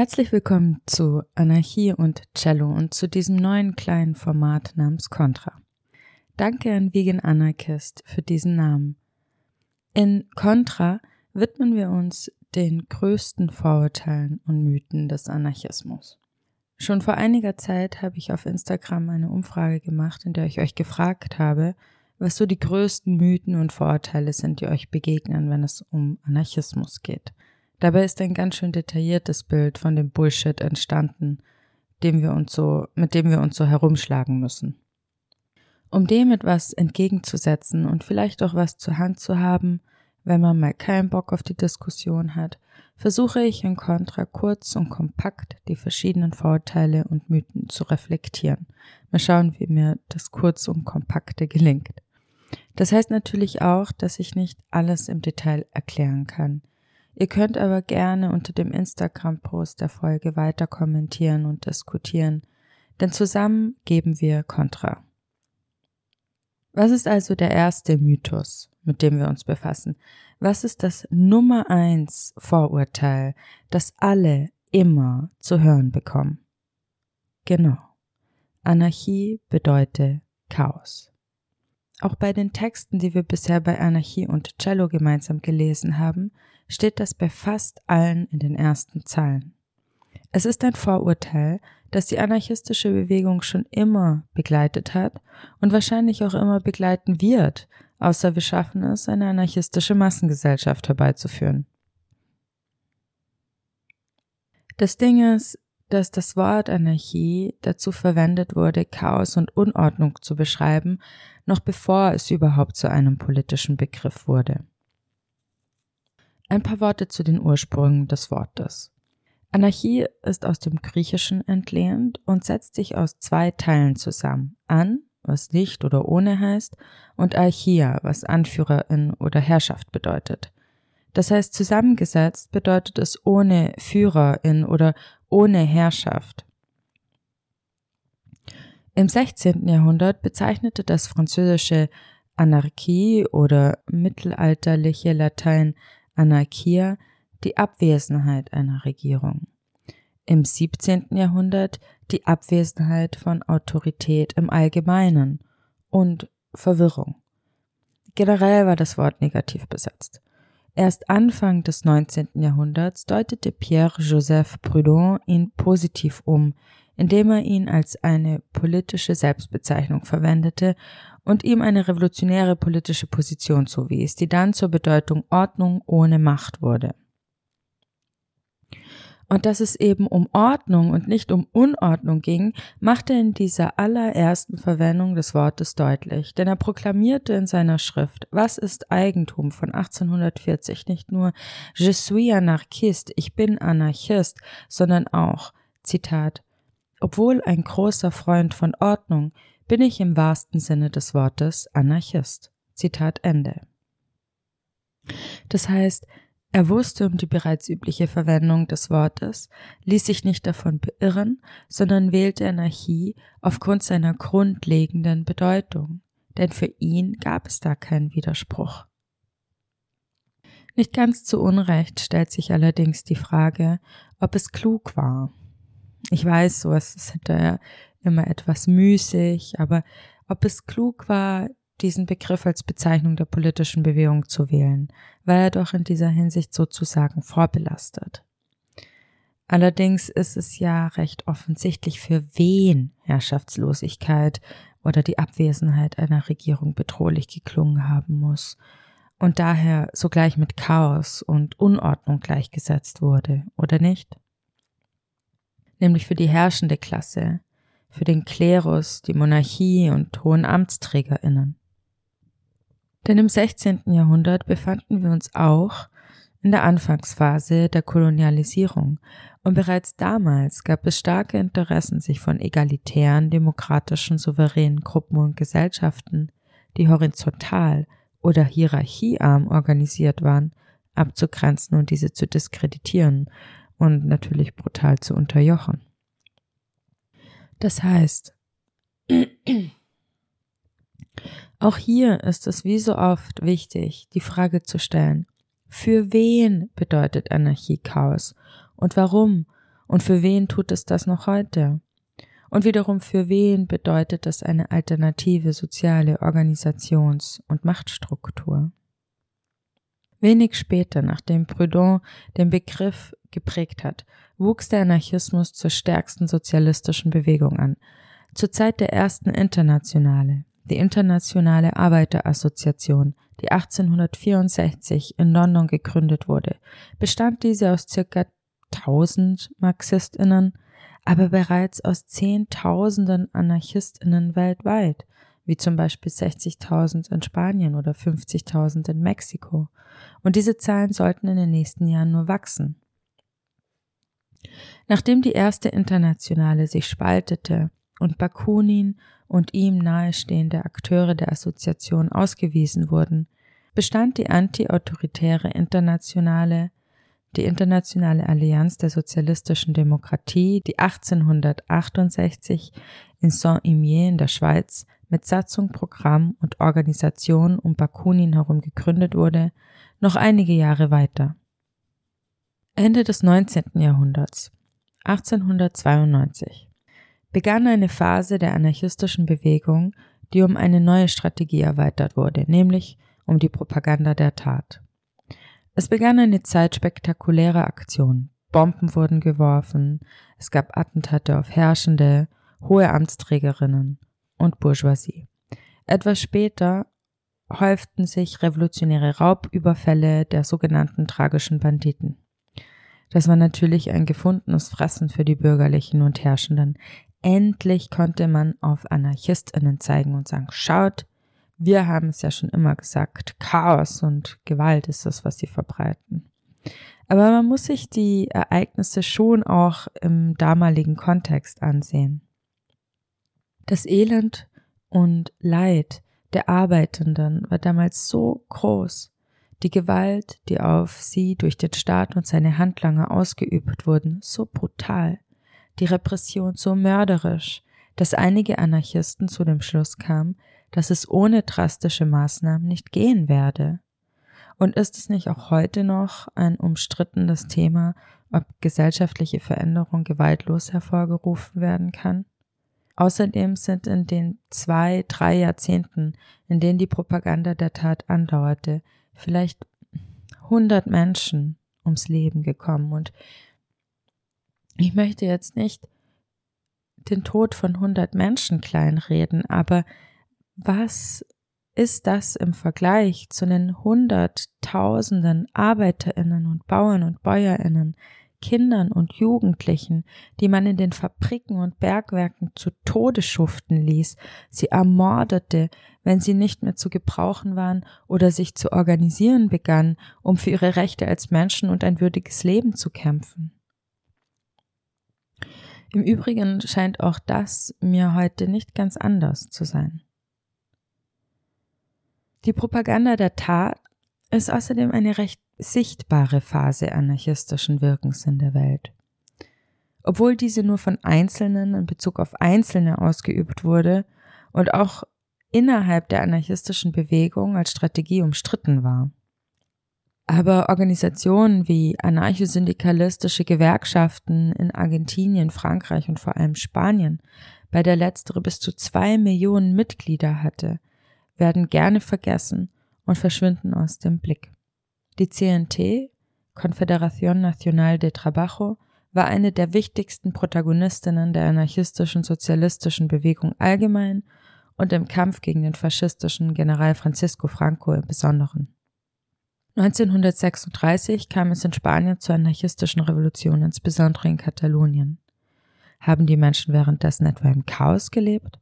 Herzlich willkommen zu Anarchie und Cello und zu diesem neuen kleinen Format namens Contra. Danke an Vegan Anarchist für diesen Namen. In Contra widmen wir uns den größten Vorurteilen und Mythen des Anarchismus. Schon vor einiger Zeit habe ich auf Instagram eine Umfrage gemacht, in der ich euch gefragt habe, was so die größten Mythen und Vorurteile sind, die euch begegnen, wenn es um Anarchismus geht. Dabei ist ein ganz schön detailliertes Bild von dem Bullshit entstanden, dem wir uns so, mit dem wir uns so herumschlagen müssen. Um dem etwas entgegenzusetzen und vielleicht auch was zur Hand zu haben, wenn man mal keinen Bock auf die Diskussion hat, versuche ich in Contra kurz und kompakt die verschiedenen Vorurteile und Mythen zu reflektieren. Mal schauen, wie mir das kurz und kompakte gelingt. Das heißt natürlich auch, dass ich nicht alles im Detail erklären kann. Ihr könnt aber gerne unter dem Instagram-Post der Folge weiter kommentieren und diskutieren, denn zusammen geben wir Kontra. Was ist also der erste Mythos, mit dem wir uns befassen? Was ist das Nummer eins Vorurteil, das alle immer zu hören bekommen? Genau. Anarchie bedeutet Chaos. Auch bei den Texten, die wir bisher bei Anarchie und Cello gemeinsam gelesen haben, steht das bei fast allen in den ersten Zeilen. Es ist ein Vorurteil, das die anarchistische Bewegung schon immer begleitet hat und wahrscheinlich auch immer begleiten wird, außer wir schaffen es, eine anarchistische Massengesellschaft herbeizuführen. Das Ding ist, dass das Wort Anarchie dazu verwendet wurde, Chaos und Unordnung zu beschreiben, noch bevor es überhaupt zu einem politischen Begriff wurde. Ein paar Worte zu den Ursprüngen des Wortes. Anarchie ist aus dem Griechischen entlehnt und setzt sich aus zwei Teilen zusammen. An, was nicht oder ohne heißt, und Archia, was Anführerin oder Herrschaft bedeutet. Das heißt, zusammengesetzt bedeutet es ohne Führerin oder ohne Herrschaft. Im 16. Jahrhundert bezeichnete das französische Anarchie oder mittelalterliche Latein Anarchia die Abwesenheit einer Regierung. Im 17. Jahrhundert die Abwesenheit von Autorität im Allgemeinen und Verwirrung. Generell war das Wort negativ besetzt. Erst Anfang des 19. Jahrhunderts deutete Pierre-Joseph Proudhon ihn positiv um, indem er ihn als eine politische Selbstbezeichnung verwendete und ihm eine revolutionäre politische Position zuwies, die dann zur Bedeutung Ordnung ohne Macht wurde. Und dass es eben um Ordnung und nicht um Unordnung ging, machte in dieser allerersten Verwendung des Wortes deutlich, denn er proklamierte in seiner Schrift, was ist Eigentum von 1840 nicht nur Je suis anarchiste, ich bin Anarchist, sondern auch, Zitat, obwohl ein großer Freund von Ordnung, bin ich im wahrsten Sinne des Wortes Anarchist. Zitat Ende. Das heißt, er wusste um die bereits übliche Verwendung des Wortes, ließ sich nicht davon beirren, sondern wählte Anarchie aufgrund seiner grundlegenden Bedeutung, denn für ihn gab es da keinen Widerspruch. Nicht ganz zu Unrecht stellt sich allerdings die Frage, ob es klug war. Ich weiß, sowas ist hinterher immer etwas müßig, aber ob es klug war, diesen Begriff als Bezeichnung der politischen Bewegung zu wählen, war er doch in dieser Hinsicht sozusagen vorbelastet. Allerdings ist es ja recht offensichtlich, für wen Herrschaftslosigkeit oder die Abwesenheit einer Regierung bedrohlich geklungen haben muss und daher sogleich mit Chaos und Unordnung gleichgesetzt wurde, oder nicht? Nämlich für die herrschende Klasse, für den Klerus, die Monarchie und hohen Amtsträgerinnen. Denn im 16. Jahrhundert befanden wir uns auch in der Anfangsphase der Kolonialisierung und bereits damals gab es starke Interessen, sich von egalitären, demokratischen, souveränen Gruppen und Gesellschaften, die horizontal oder hierarchiearm organisiert waren, abzugrenzen und diese zu diskreditieren und natürlich brutal zu unterjochen. Das heißt, auch hier ist es wie so oft wichtig, die Frage zu stellen, für wen bedeutet Anarchie Chaos und warum Und für wen tut es das noch heute? Und wiederum für wen bedeutet das eine alternative soziale Organisations- und Machtstruktur? Wenig später, nachdem Proudhon den Begriff geprägt hat, wuchs der Anarchismus zur stärksten sozialistischen Bewegung an. Zur Zeit der ersten Internationale, die Internationale Arbeiterassoziation, die 1864 in London gegründet wurde, bestand diese aus circa 1000 Marxistinnen, aber bereits aus Zehntausenden Anarchistinnen weltweit, wie zum Beispiel 60.000 in Spanien oder 50.000 in Mexiko. Und diese Zahlen sollten in den nächsten Jahren nur wachsen. Nachdem die erste Internationale sich spaltete und Bakunin und ihm nahestehende Akteure der Assoziation ausgewiesen wurden, bestand die anti-autoritäre Internationale, die Internationale Allianz der sozialistischen Demokratie, die 1868 in Saint-Imier in der Schweiz mit Satzung, Programm und Organisation um Bakunin herum gegründet wurde, noch einige Jahre weiter. Ende des 19. Jahrhunderts, 1892, begann eine Phase der anarchistischen Bewegung, die um eine neue Strategie erweitert wurde, nämlich um die Propaganda der Tat. Es begann eine Zeit spektakulärer Aktionen. Bomben wurden geworfen, es gab Attentate auf Herrschende, hohe Amtsträgerinnen und Bourgeoisie. Etwas später häuften sich revolutionäre Raubüberfälle der sogenannten tragischen Banditen. Das war natürlich ein gefundenes Fressen für die Bürgerlichen und Herrschenden. Endlich konnte man auf AnarchistInnen zeigen und sagen, schaut, wir haben es ja schon immer gesagt, Chaos und Gewalt ist das, was sie verbreiten. Aber man muss sich die Ereignisse schon auch im damaligen Kontext ansehen. Das Elend und Leid der Arbeitenden war damals so groß, die Gewalt, die auf sie durch den Staat und seine Handlanger ausgeübt wurden, so brutal, die Repression so mörderisch, dass einige Anarchisten zu dem Schluss kamen, dass es ohne drastische Maßnahmen nicht gehen werde. Und ist es nicht auch heute noch ein umstrittenes Thema, ob gesellschaftliche Veränderung gewaltlos hervorgerufen werden kann? Außerdem sind in den zwei, drei Jahrzehnten, in denen die Propaganda der Tat andauerte, vielleicht hundert Menschen ums Leben gekommen. Und ich möchte jetzt nicht den Tod von hundert Menschen kleinreden, aber was ist das im Vergleich zu den Hunderttausenden Arbeiterinnen und Bauern und Bäuerinnen, Kindern und Jugendlichen, die man in den Fabriken und Bergwerken zu Tode schuften ließ, sie ermordete, wenn sie nicht mehr zu gebrauchen waren oder sich zu organisieren begannen, um für ihre Rechte als Menschen und ein würdiges Leben zu kämpfen. Im Übrigen scheint auch das mir heute nicht ganz anders zu sein. Die Propaganda der Tat ist außerdem eine recht sichtbare Phase anarchistischen Wirkens in der Welt. Obwohl diese nur von Einzelnen in Bezug auf Einzelne ausgeübt wurde und auch innerhalb der anarchistischen Bewegung als Strategie umstritten war. Aber Organisationen wie anarchosyndikalistische Gewerkschaften in Argentinien, Frankreich und vor allem Spanien, bei der letztere bis zu zwei Millionen Mitglieder hatte, werden gerne vergessen und verschwinden aus dem Blick. Die CNT, Confederación Nacional de Trabajo, war eine der wichtigsten Protagonistinnen der anarchistischen sozialistischen Bewegung allgemein und im Kampf gegen den faschistischen General Francisco Franco im Besonderen. 1936 kam es in Spanien zur anarchistischen Revolution, insbesondere in Katalonien. Haben die Menschen währenddessen etwa im Chaos gelebt?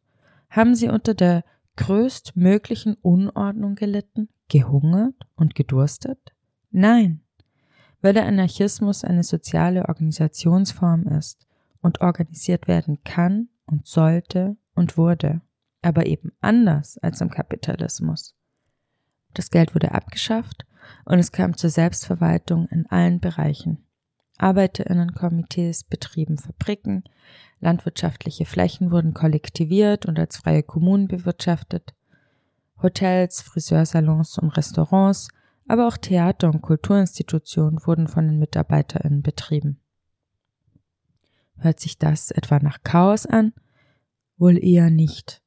Haben sie unter der größtmöglichen Unordnung gelitten, gehungert und gedurstet? Nein, weil der Anarchismus eine soziale Organisationsform ist und organisiert werden kann und sollte und wurde, aber eben anders als im Kapitalismus. Das Geld wurde abgeschafft und es kam zur Selbstverwaltung in allen Bereichen. Arbeiterinnenkomitees betrieben Fabriken, landwirtschaftliche Flächen wurden kollektiviert und als freie Kommunen bewirtschaftet, Hotels, Friseursalons und Restaurants, aber auch Theater und Kulturinstitutionen wurden von den MitarbeiterInnen betrieben. Hört sich das etwa nach Chaos an? Wohl eher nicht.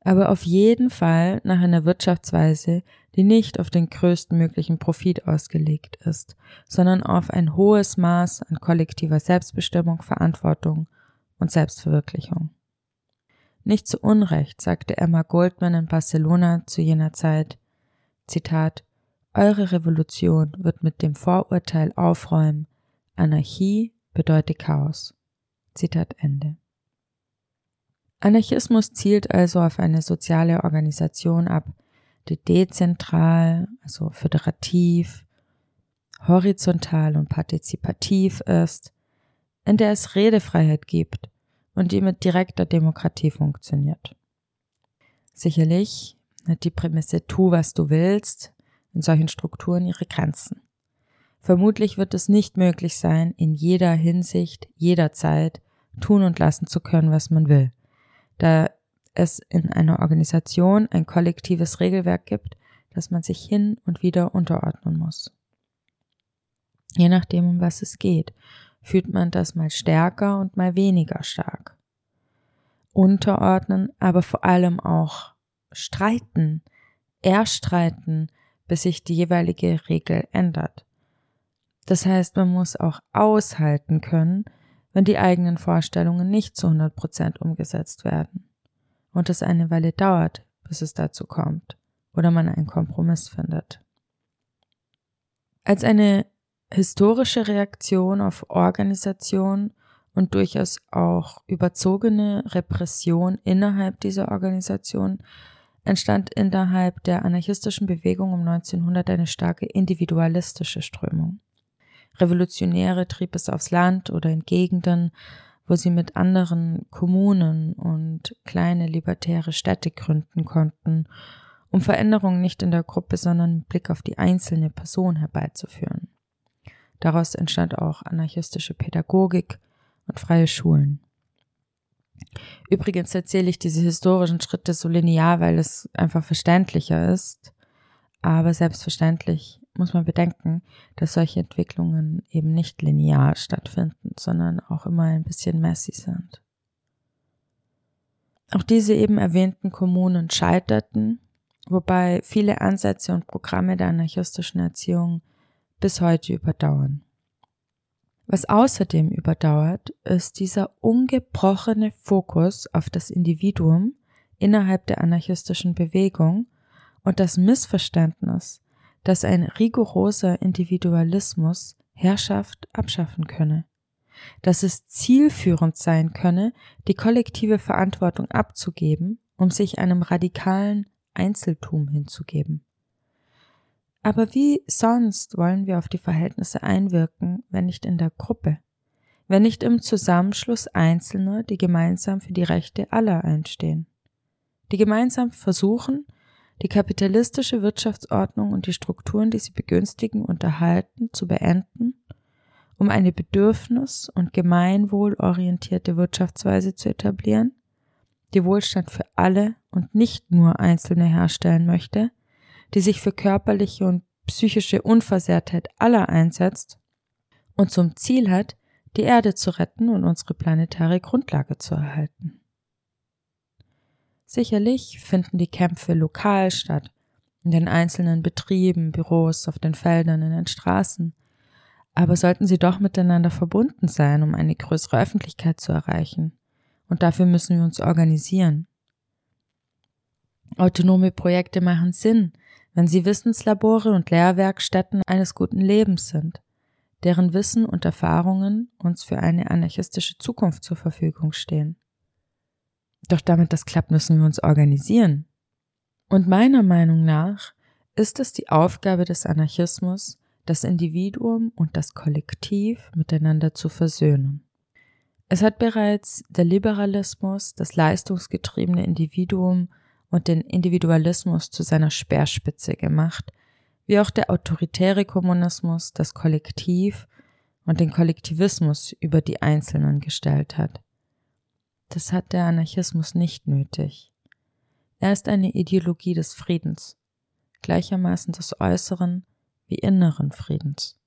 Aber auf jeden Fall nach einer Wirtschaftsweise, die nicht auf den größten möglichen Profit ausgelegt ist, sondern auf ein hohes Maß an kollektiver Selbstbestimmung, Verantwortung und Selbstverwirklichung. Nicht zu Unrecht sagte Emma Goldman in Barcelona zu jener Zeit, Zitat, Eure Revolution wird mit dem Vorurteil aufräumen, Anarchie bedeutet Chaos. Zitat Ende. Anarchismus zielt also auf eine soziale Organisation ab, die dezentral, also föderativ, horizontal und partizipativ ist, in der es Redefreiheit gibt und die mit direkter Demokratie funktioniert. Sicherlich hat die Prämisse tu, was du willst, in solchen Strukturen ihre Grenzen. Vermutlich wird es nicht möglich sein, in jeder Hinsicht, jederzeit tun und lassen zu können, was man will, da es in einer Organisation ein kollektives Regelwerk gibt, das man sich hin und wieder unterordnen muss. Je nachdem, um was es geht, fühlt man das mal stärker und mal weniger stark. Unterordnen, aber vor allem auch streiten, erstreiten, bis sich die jeweilige Regel ändert. Das heißt, man muss auch aushalten können, wenn die eigenen Vorstellungen nicht zu 100 Prozent umgesetzt werden und es eine Weile dauert, bis es dazu kommt oder man einen Kompromiss findet. Als eine historische Reaktion auf Organisation und durchaus auch überzogene Repression innerhalb dieser Organisation entstand innerhalb der anarchistischen Bewegung um 1900 eine starke individualistische Strömung. Revolutionäre trieb es aufs Land oder in Gegenden, wo sie mit anderen Kommunen und kleine libertäre Städte gründen konnten, um Veränderungen nicht in der Gruppe, sondern mit Blick auf die einzelne Person herbeizuführen. Daraus entstand auch anarchistische Pädagogik und freie Schulen. Übrigens erzähle ich diese historischen Schritte so linear, weil es einfach verständlicher ist. Aber selbstverständlich muss man bedenken, dass solche Entwicklungen eben nicht linear stattfinden, sondern auch immer ein bisschen messy sind. Auch diese eben erwähnten Kommunen scheiterten, wobei viele Ansätze und Programme der anarchistischen Erziehung bis heute überdauern. Was außerdem überdauert, ist dieser ungebrochene Fokus auf das Individuum innerhalb der anarchistischen Bewegung und das Missverständnis, dass ein rigoroser Individualismus Herrschaft abschaffen könne, dass es zielführend sein könne, die kollektive Verantwortung abzugeben, um sich einem radikalen Einzeltum hinzugeben. Aber wie sonst wollen wir auf die Verhältnisse einwirken, wenn nicht in der Gruppe, wenn nicht im Zusammenschluss Einzelner, die gemeinsam für die Rechte aller einstehen, die gemeinsam versuchen, die kapitalistische Wirtschaftsordnung und die Strukturen, die sie begünstigen und erhalten, zu beenden, um eine bedürfnis- und gemeinwohlorientierte Wirtschaftsweise zu etablieren, die Wohlstand für alle und nicht nur Einzelne herstellen möchte, die sich für körperliche und psychische Unversehrtheit aller einsetzt und zum Ziel hat, die Erde zu retten und unsere planetare Grundlage zu erhalten. Sicherlich finden die Kämpfe lokal statt, in den einzelnen Betrieben, Büros, auf den Feldern, in den Straßen, aber sollten sie doch miteinander verbunden sein, um eine größere Öffentlichkeit zu erreichen. Und dafür müssen wir uns organisieren. Autonome Projekte machen Sinn, wenn sie Wissenslabore und Lehrwerkstätten eines guten Lebens sind, deren Wissen und Erfahrungen uns für eine anarchistische Zukunft zur Verfügung stehen. Doch damit das klappt, müssen wir uns organisieren. Und meiner Meinung nach ist es die Aufgabe des Anarchismus, das Individuum und das Kollektiv miteinander zu versöhnen. Es hat bereits der Liberalismus das leistungsgetriebene Individuum und den Individualismus zu seiner Speerspitze gemacht, wie auch der autoritäre Kommunismus das Kollektiv und den Kollektivismus über die Einzelnen gestellt hat. Das hat der Anarchismus nicht nötig. Er ist eine Ideologie des Friedens, gleichermaßen des äußeren wie inneren Friedens.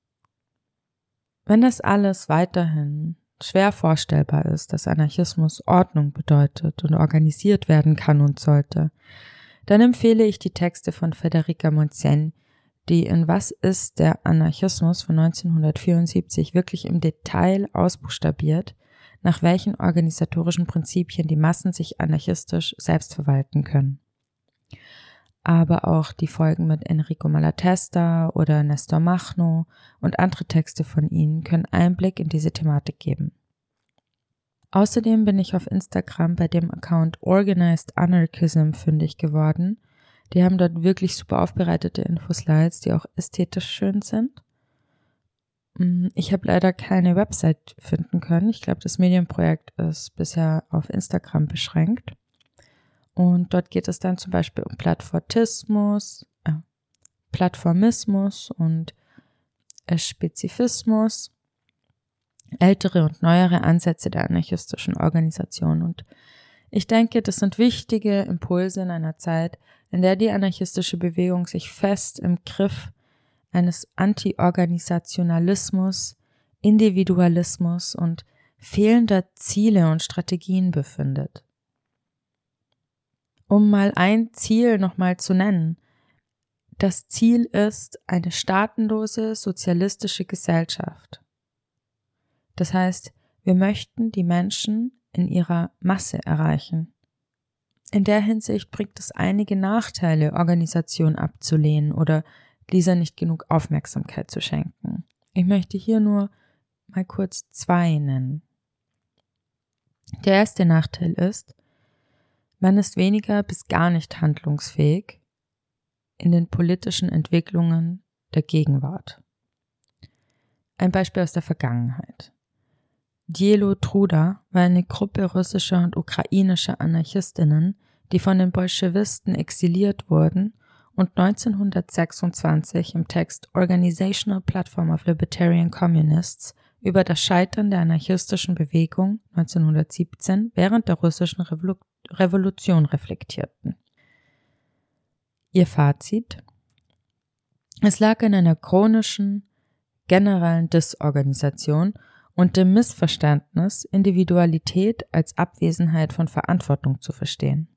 Wenn das alles weiterhin schwer vorstellbar ist, dass Anarchismus Ordnung bedeutet und organisiert werden kann und sollte, dann empfehle ich die Texte von Federica Monsen, die in Was ist der Anarchismus von 1974 wirklich im Detail ausbuchstabiert, nach welchen organisatorischen Prinzipien die Massen sich anarchistisch selbst verwalten können. Aber auch die Folgen mit Enrico Malatesta oder Nestor Machno und andere Texte von ihnen können Einblick in diese Thematik geben. Außerdem bin ich auf Instagram bei dem Account Organized Anarchism fündig geworden. Die haben dort wirklich super aufbereitete Infoslides, die auch ästhetisch schön sind. Mm, ich habe leider keine Website finden können. Ich glaube, das Medienprojekt ist bisher auf Instagram beschränkt. Und dort geht es dann zum Beispiel um Plattformismus, äh, Plattformismus und äh, Spezifismus, ältere und neuere Ansätze der anarchistischen Organisation. Und ich denke, das sind wichtige Impulse in einer Zeit, in der die anarchistische Bewegung sich fest im Griff eines Anti-Organisationalismus, Individualismus und fehlender Ziele und Strategien befindet. Um mal ein Ziel nochmal zu nennen. Das Ziel ist eine staatenlose sozialistische Gesellschaft. Das heißt, wir möchten die Menschen in ihrer Masse erreichen. In der Hinsicht bringt es einige Nachteile, Organisation abzulehnen oder dieser nicht genug Aufmerksamkeit zu schenken. Ich möchte hier nur mal kurz zwei nennen. Der erste Nachteil ist, man ist weniger bis gar nicht handlungsfähig in den politischen Entwicklungen der Gegenwart. Ein Beispiel aus der Vergangenheit. Dielo Truda war eine Gruppe russischer und ukrainischer Anarchistinnen, die von den Bolschewisten exiliert wurden und 1926 im Text Organizational Platform of Libertarian Communists über das Scheitern der anarchistischen Bewegung 1917 während der russischen Revolu Revolution reflektierten. Ihr Fazit Es lag in einer chronischen, generellen Disorganisation und dem Missverständnis, Individualität als Abwesenheit von Verantwortung zu verstehen.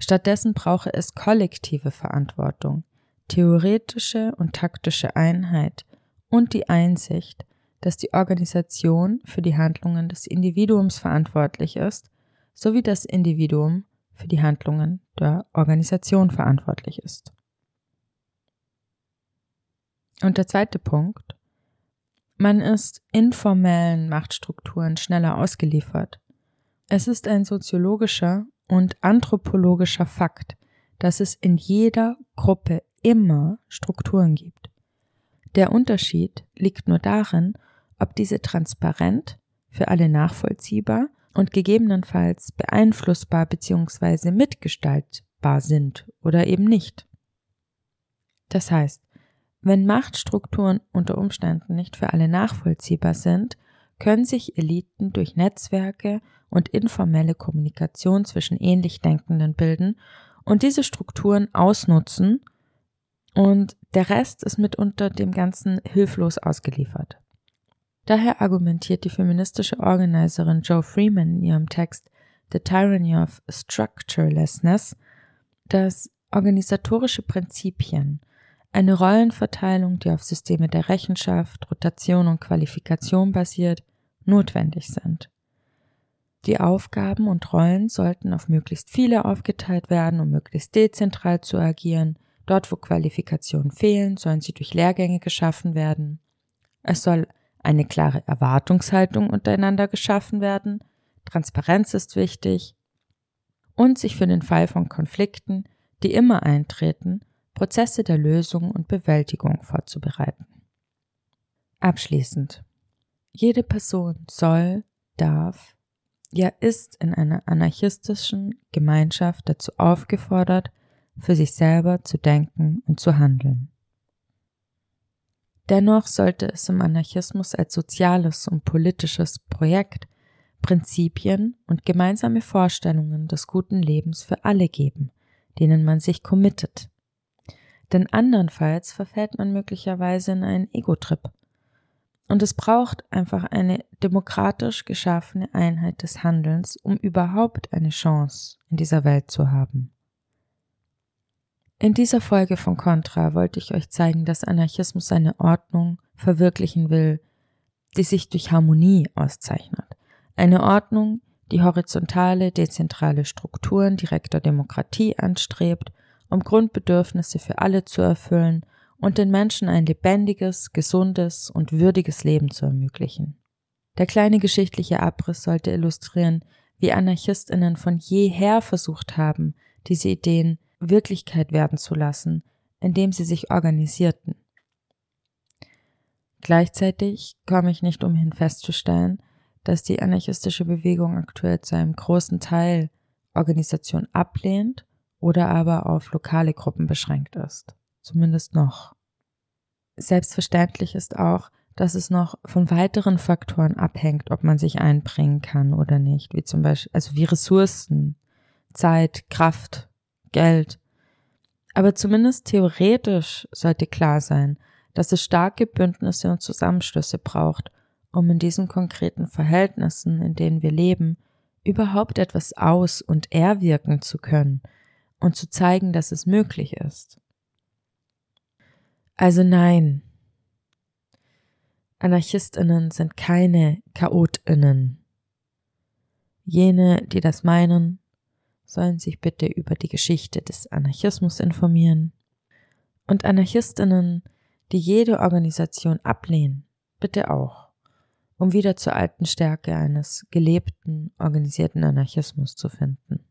Stattdessen brauche es kollektive Verantwortung, theoretische und taktische Einheit und die Einsicht, dass die Organisation für die Handlungen des Individuums verantwortlich ist, sowie das Individuum für die Handlungen der Organisation verantwortlich ist. Und der zweite Punkt. Man ist informellen Machtstrukturen schneller ausgeliefert. Es ist ein soziologischer und anthropologischer Fakt, dass es in jeder Gruppe immer Strukturen gibt. Der Unterschied liegt nur darin, ob diese transparent, für alle nachvollziehbar und gegebenenfalls beeinflussbar bzw. mitgestaltbar sind oder eben nicht. Das heißt, wenn Machtstrukturen unter Umständen nicht für alle nachvollziehbar sind, können sich Eliten durch Netzwerke und informelle Kommunikation zwischen ähnlich Denkenden bilden und diese Strukturen ausnutzen und der Rest ist mitunter dem Ganzen hilflos ausgeliefert. Daher argumentiert die feministische Organiserin Joe Freeman in ihrem Text The Tyranny of Structurelessness, dass organisatorische Prinzipien, eine Rollenverteilung, die auf Systeme der Rechenschaft, Rotation und Qualifikation basiert, notwendig sind. Die Aufgaben und Rollen sollten auf möglichst viele aufgeteilt werden, um möglichst dezentral zu agieren. Dort, wo Qualifikationen fehlen, sollen sie durch Lehrgänge geschaffen werden. Es soll eine klare Erwartungshaltung untereinander geschaffen werden. Transparenz ist wichtig. Und sich für den Fall von Konflikten, die immer eintreten, Prozesse der Lösung und Bewältigung vorzubereiten. Abschließend. Jede Person soll, darf, ja ist in einer anarchistischen Gemeinschaft dazu aufgefordert, für sich selber zu denken und zu handeln. Dennoch sollte es im Anarchismus als soziales und politisches Projekt Prinzipien und gemeinsame Vorstellungen des guten Lebens für alle geben, denen man sich committet. Denn andernfalls verfällt man möglicherweise in einen Ego-Trip Und es braucht einfach eine demokratisch geschaffene Einheit des Handelns, um überhaupt eine Chance in dieser Welt zu haben. In dieser Folge von Contra wollte ich euch zeigen, dass Anarchismus eine Ordnung verwirklichen will, die sich durch Harmonie auszeichnet. Eine Ordnung, die horizontale, dezentrale Strukturen direkter Demokratie anstrebt, um Grundbedürfnisse für alle zu erfüllen und den Menschen ein lebendiges, gesundes und würdiges Leben zu ermöglichen. Der kleine geschichtliche Abriss sollte illustrieren, wie Anarchistinnen von jeher versucht haben, diese Ideen Wirklichkeit werden zu lassen, indem sie sich organisierten. Gleichzeitig komme ich nicht umhin festzustellen, dass die anarchistische Bewegung aktuell zu einem großen Teil Organisation ablehnt oder aber auf lokale Gruppen beschränkt ist. Zumindest noch. Selbstverständlich ist auch, dass es noch von weiteren Faktoren abhängt, ob man sich einbringen kann oder nicht, wie zum Beispiel, also wie Ressourcen, Zeit, Kraft, Geld. Aber zumindest theoretisch sollte klar sein, dass es starke Bündnisse und Zusammenschlüsse braucht, um in diesen konkreten Verhältnissen, in denen wir leben, überhaupt etwas aus und erwirken zu können und zu zeigen, dass es möglich ist. Also nein, Anarchistinnen sind keine Chaotinnen. Jene, die das meinen, sollen sich bitte über die Geschichte des Anarchismus informieren. Und Anarchistinnen, die jede Organisation ablehnen, bitte auch, um wieder zur alten Stärke eines gelebten, organisierten Anarchismus zu finden.